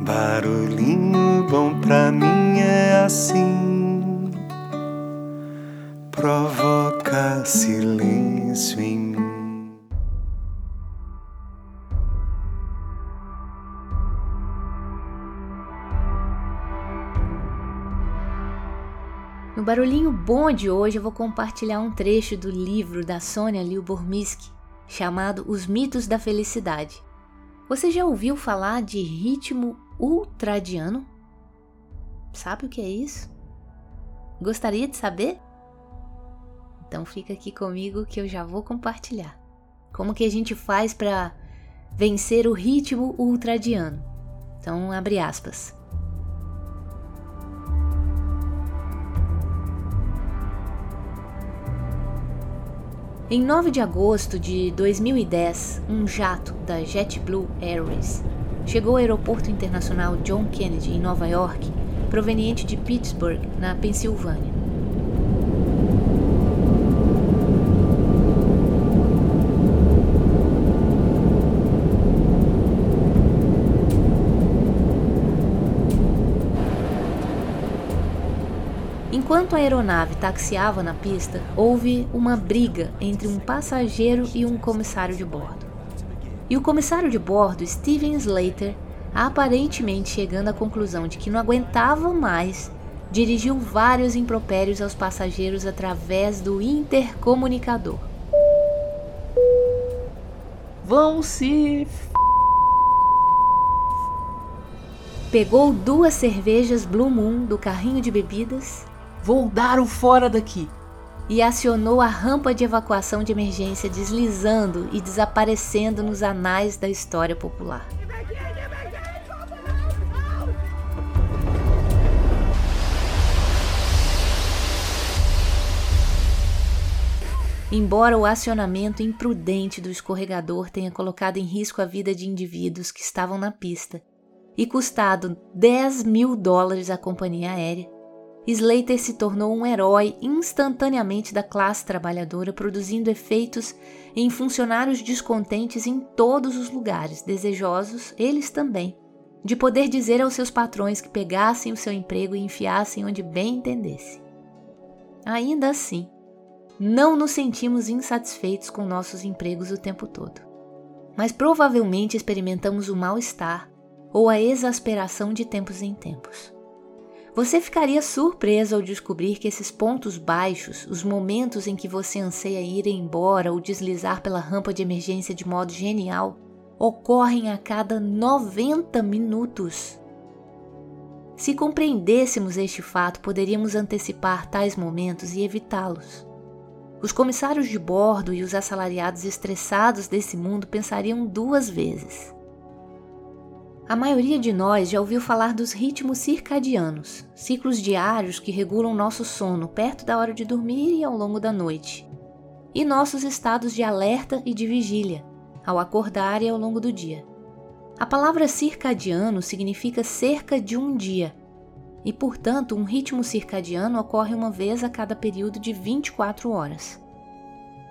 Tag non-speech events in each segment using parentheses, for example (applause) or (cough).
Barulhinho bom pra mim é assim, provoca silêncio em mim. No barulhinho bom de hoje eu vou compartilhar um trecho do livro da Sônia Liubormisky chamado Os Mitos da Felicidade. Você já ouviu falar de ritmo ultradiano? Sabe o que é isso? Gostaria de saber? Então fica aqui comigo que eu já vou compartilhar. Como que a gente faz para vencer o ritmo ultradiano? Então abre aspas. Em 9 de agosto de 2010, um jato da JetBlue Airways chegou ao aeroporto internacional John Kennedy em Nova York, proveniente de Pittsburgh, na Pensilvânia. Enquanto a aeronave taxiava na pista, houve uma briga entre um passageiro e um comissário de bordo. E o comissário de bordo, Steven Slater, aparentemente chegando à conclusão de que não aguentava mais, dirigiu vários impropérios aos passageiros através do intercomunicador. Vão se. Pegou duas cervejas Blue Moon do carrinho de bebidas Vou dar o fora daqui. E acionou a rampa de evacuação de emergência, deslizando e desaparecendo nos anais da história popular. Embora o acionamento imprudente do escorregador tenha colocado em risco a vida de indivíduos que estavam na pista e custado 10 mil dólares à companhia aérea, Slater se tornou um herói instantaneamente da classe trabalhadora, produzindo efeitos em funcionários descontentes em todos os lugares, desejosos, eles também, de poder dizer aos seus patrões que pegassem o seu emprego e enfiassem onde bem entendesse. Ainda assim, não nos sentimos insatisfeitos com nossos empregos o tempo todo, mas provavelmente experimentamos o mal-estar ou a exasperação de tempos em tempos. Você ficaria surpreso ao descobrir que esses pontos baixos, os momentos em que você anseia ir embora ou deslizar pela rampa de emergência de modo genial, ocorrem a cada 90 minutos. Se compreendêssemos este fato, poderíamos antecipar tais momentos e evitá-los. Os comissários de bordo e os assalariados estressados desse mundo pensariam duas vezes. A maioria de nós já ouviu falar dos ritmos circadianos, ciclos diários que regulam nosso sono perto da hora de dormir e ao longo da noite, e nossos estados de alerta e de vigília, ao acordar e ao longo do dia. A palavra circadiano significa cerca de um dia, e portanto, um ritmo circadiano ocorre uma vez a cada período de 24 horas.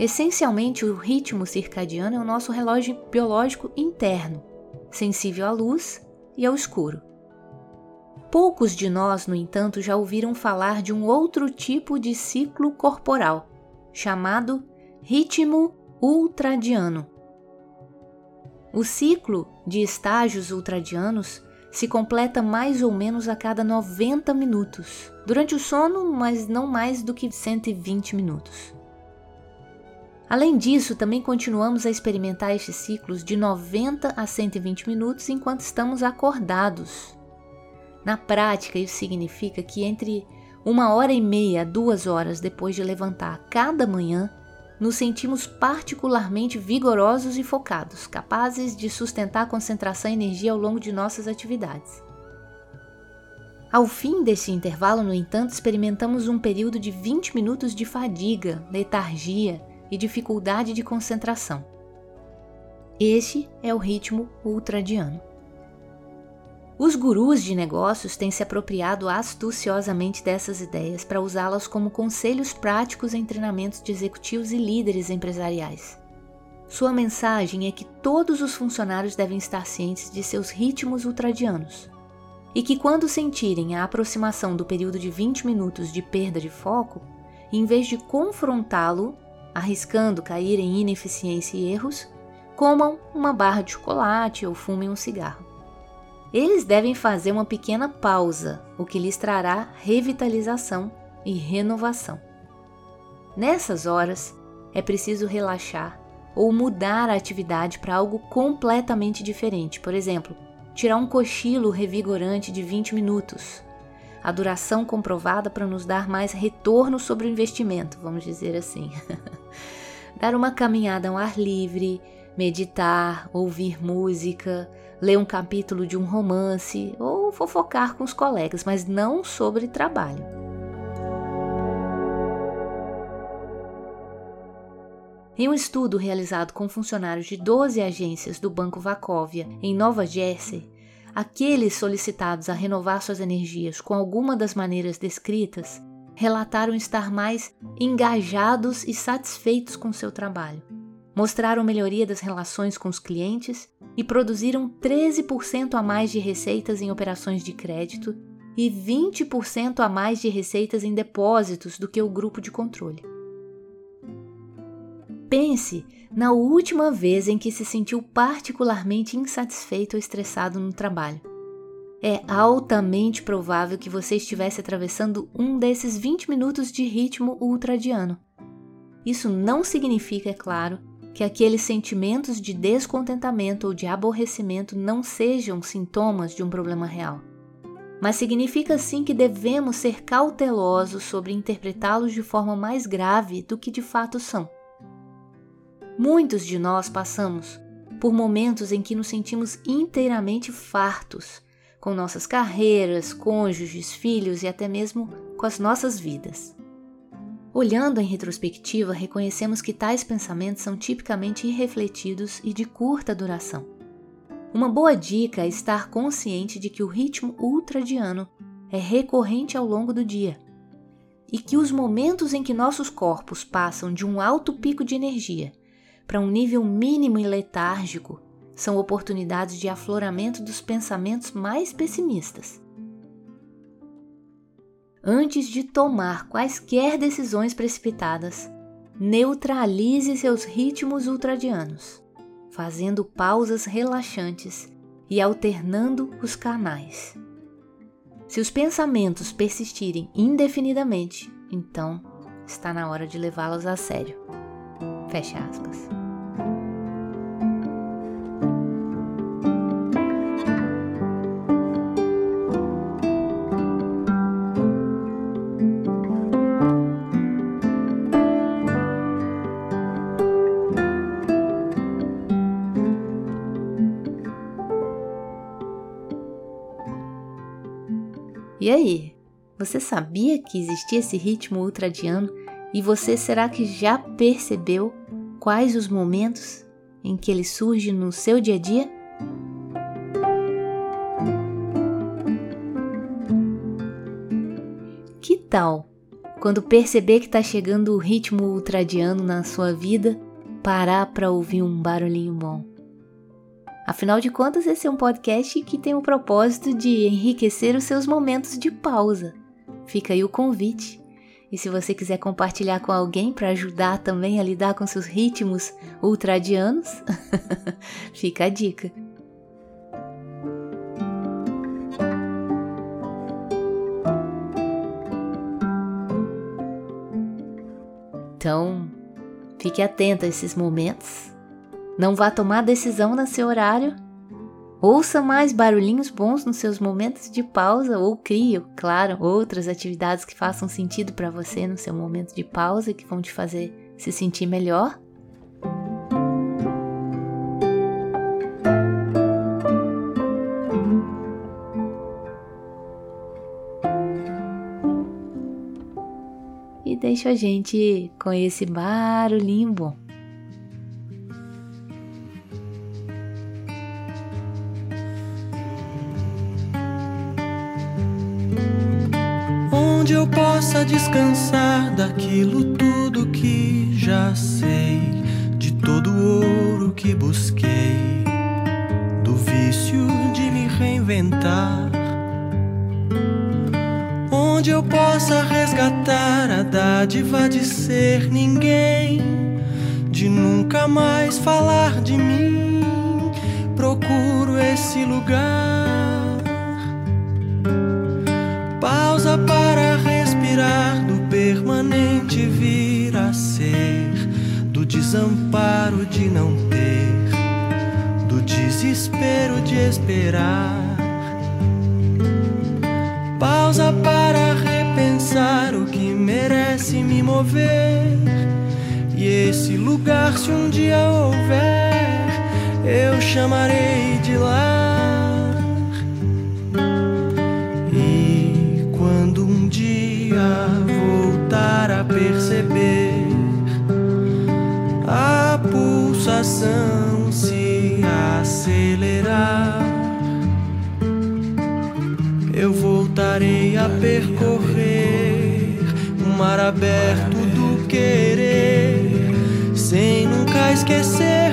Essencialmente, o ritmo circadiano é o nosso relógio biológico interno sensível à luz e ao escuro. Poucos de nós, no entanto, já ouviram falar de um outro tipo de ciclo corporal, chamado ritmo ultradiano. O ciclo de estágios ultradianos se completa mais ou menos a cada 90 minutos, durante o sono, mas não mais do que 120 minutos. Além disso, também continuamos a experimentar estes ciclos de 90 a 120 minutos enquanto estamos acordados. Na prática, isso significa que entre uma hora e meia a duas horas depois de levantar cada manhã, nos sentimos particularmente vigorosos e focados, capazes de sustentar concentração e energia ao longo de nossas atividades. Ao fim desse intervalo, no entanto, experimentamos um período de 20 minutos de fadiga, letargia e dificuldade de concentração. Este é o ritmo ultradiano. Os gurus de negócios têm se apropriado astuciosamente dessas ideias para usá-las como conselhos práticos em treinamentos de executivos e líderes empresariais. Sua mensagem é que todos os funcionários devem estar cientes de seus ritmos ultradianos e que, quando sentirem a aproximação do período de 20 minutos de perda de foco, em vez de confrontá-lo, arriscando cair em ineficiência e erros, comam uma barra de chocolate ou fumem um cigarro. Eles devem fazer uma pequena pausa, o que lhes trará revitalização e renovação. Nessas horas, é preciso relaxar ou mudar a atividade para algo completamente diferente. Por exemplo, tirar um cochilo revigorante de 20 minutos. A duração comprovada para nos dar mais retorno sobre o investimento, vamos dizer assim. (laughs) Dar uma caminhada ao ar livre, meditar, ouvir música, ler um capítulo de um romance ou fofocar com os colegas, mas não sobre trabalho. Em um estudo realizado com funcionários de 12 agências do Banco Wachovia, em Nova Jersey, aqueles solicitados a renovar suas energias com alguma das maneiras descritas relataram estar mais engajados e satisfeitos com seu trabalho. Mostraram melhoria das relações com os clientes e produziram 13% a mais de receitas em operações de crédito e 20% a mais de receitas em depósitos do que o grupo de controle. Pense na última vez em que se sentiu particularmente insatisfeito ou estressado no trabalho. É altamente provável que você estivesse atravessando um desses 20 minutos de ritmo ultradiano. Isso não significa, é claro, que aqueles sentimentos de descontentamento ou de aborrecimento não sejam sintomas de um problema real. Mas significa sim que devemos ser cautelosos sobre interpretá-los de forma mais grave do que de fato são. Muitos de nós passamos por momentos em que nos sentimos inteiramente fartos com nossas carreiras, cônjuges, filhos e até mesmo com as nossas vidas. Olhando em retrospectiva, reconhecemos que tais pensamentos são tipicamente irrefletidos e de curta duração. Uma boa dica é estar consciente de que o ritmo ultradiano é recorrente ao longo do dia e que os momentos em que nossos corpos passam de um alto pico de energia para um nível mínimo e letárgico são oportunidades de afloramento dos pensamentos mais pessimistas. Antes de tomar quaisquer decisões precipitadas, neutralize seus ritmos ultradianos, fazendo pausas relaxantes e alternando os canais. Se os pensamentos persistirem indefinidamente, então está na hora de levá-los a sério. Fecha aspas. E aí, você sabia que existia esse ritmo ultradiano e você será que já percebeu quais os momentos em que ele surge no seu dia a dia? Que tal, quando perceber que está chegando o ritmo ultradiano na sua vida, parar para ouvir um barulhinho bom? Afinal de contas, esse é um podcast que tem o propósito de enriquecer os seus momentos de pausa. Fica aí o convite e se você quiser compartilhar com alguém para ajudar também a lidar com seus ritmos ultradianos, (laughs) fica a dica. Então, fique atento a esses momentos. Não vá tomar decisão no seu horário Ouça mais barulhinhos bons nos seus momentos de pausa ou crie, claro, outras atividades que façam sentido para você no seu momento de pausa e que vão te fazer se sentir melhor. E deixa a gente com esse barulhinho bom. Onde eu possa descansar daquilo tudo que já sei, de todo o ouro que busquei, do vício de me reinventar. Onde eu possa resgatar a dádiva de ser ninguém, de nunca mais falar de mim. Procuro esse lugar. Desamparo de não ter, do desespero de esperar. Pausa para repensar o que merece me mover. E esse lugar, se um dia houver, eu chamarei de lar. Acelerar, eu voltarei a percorrer o mar aberto do querer, sem nunca esquecer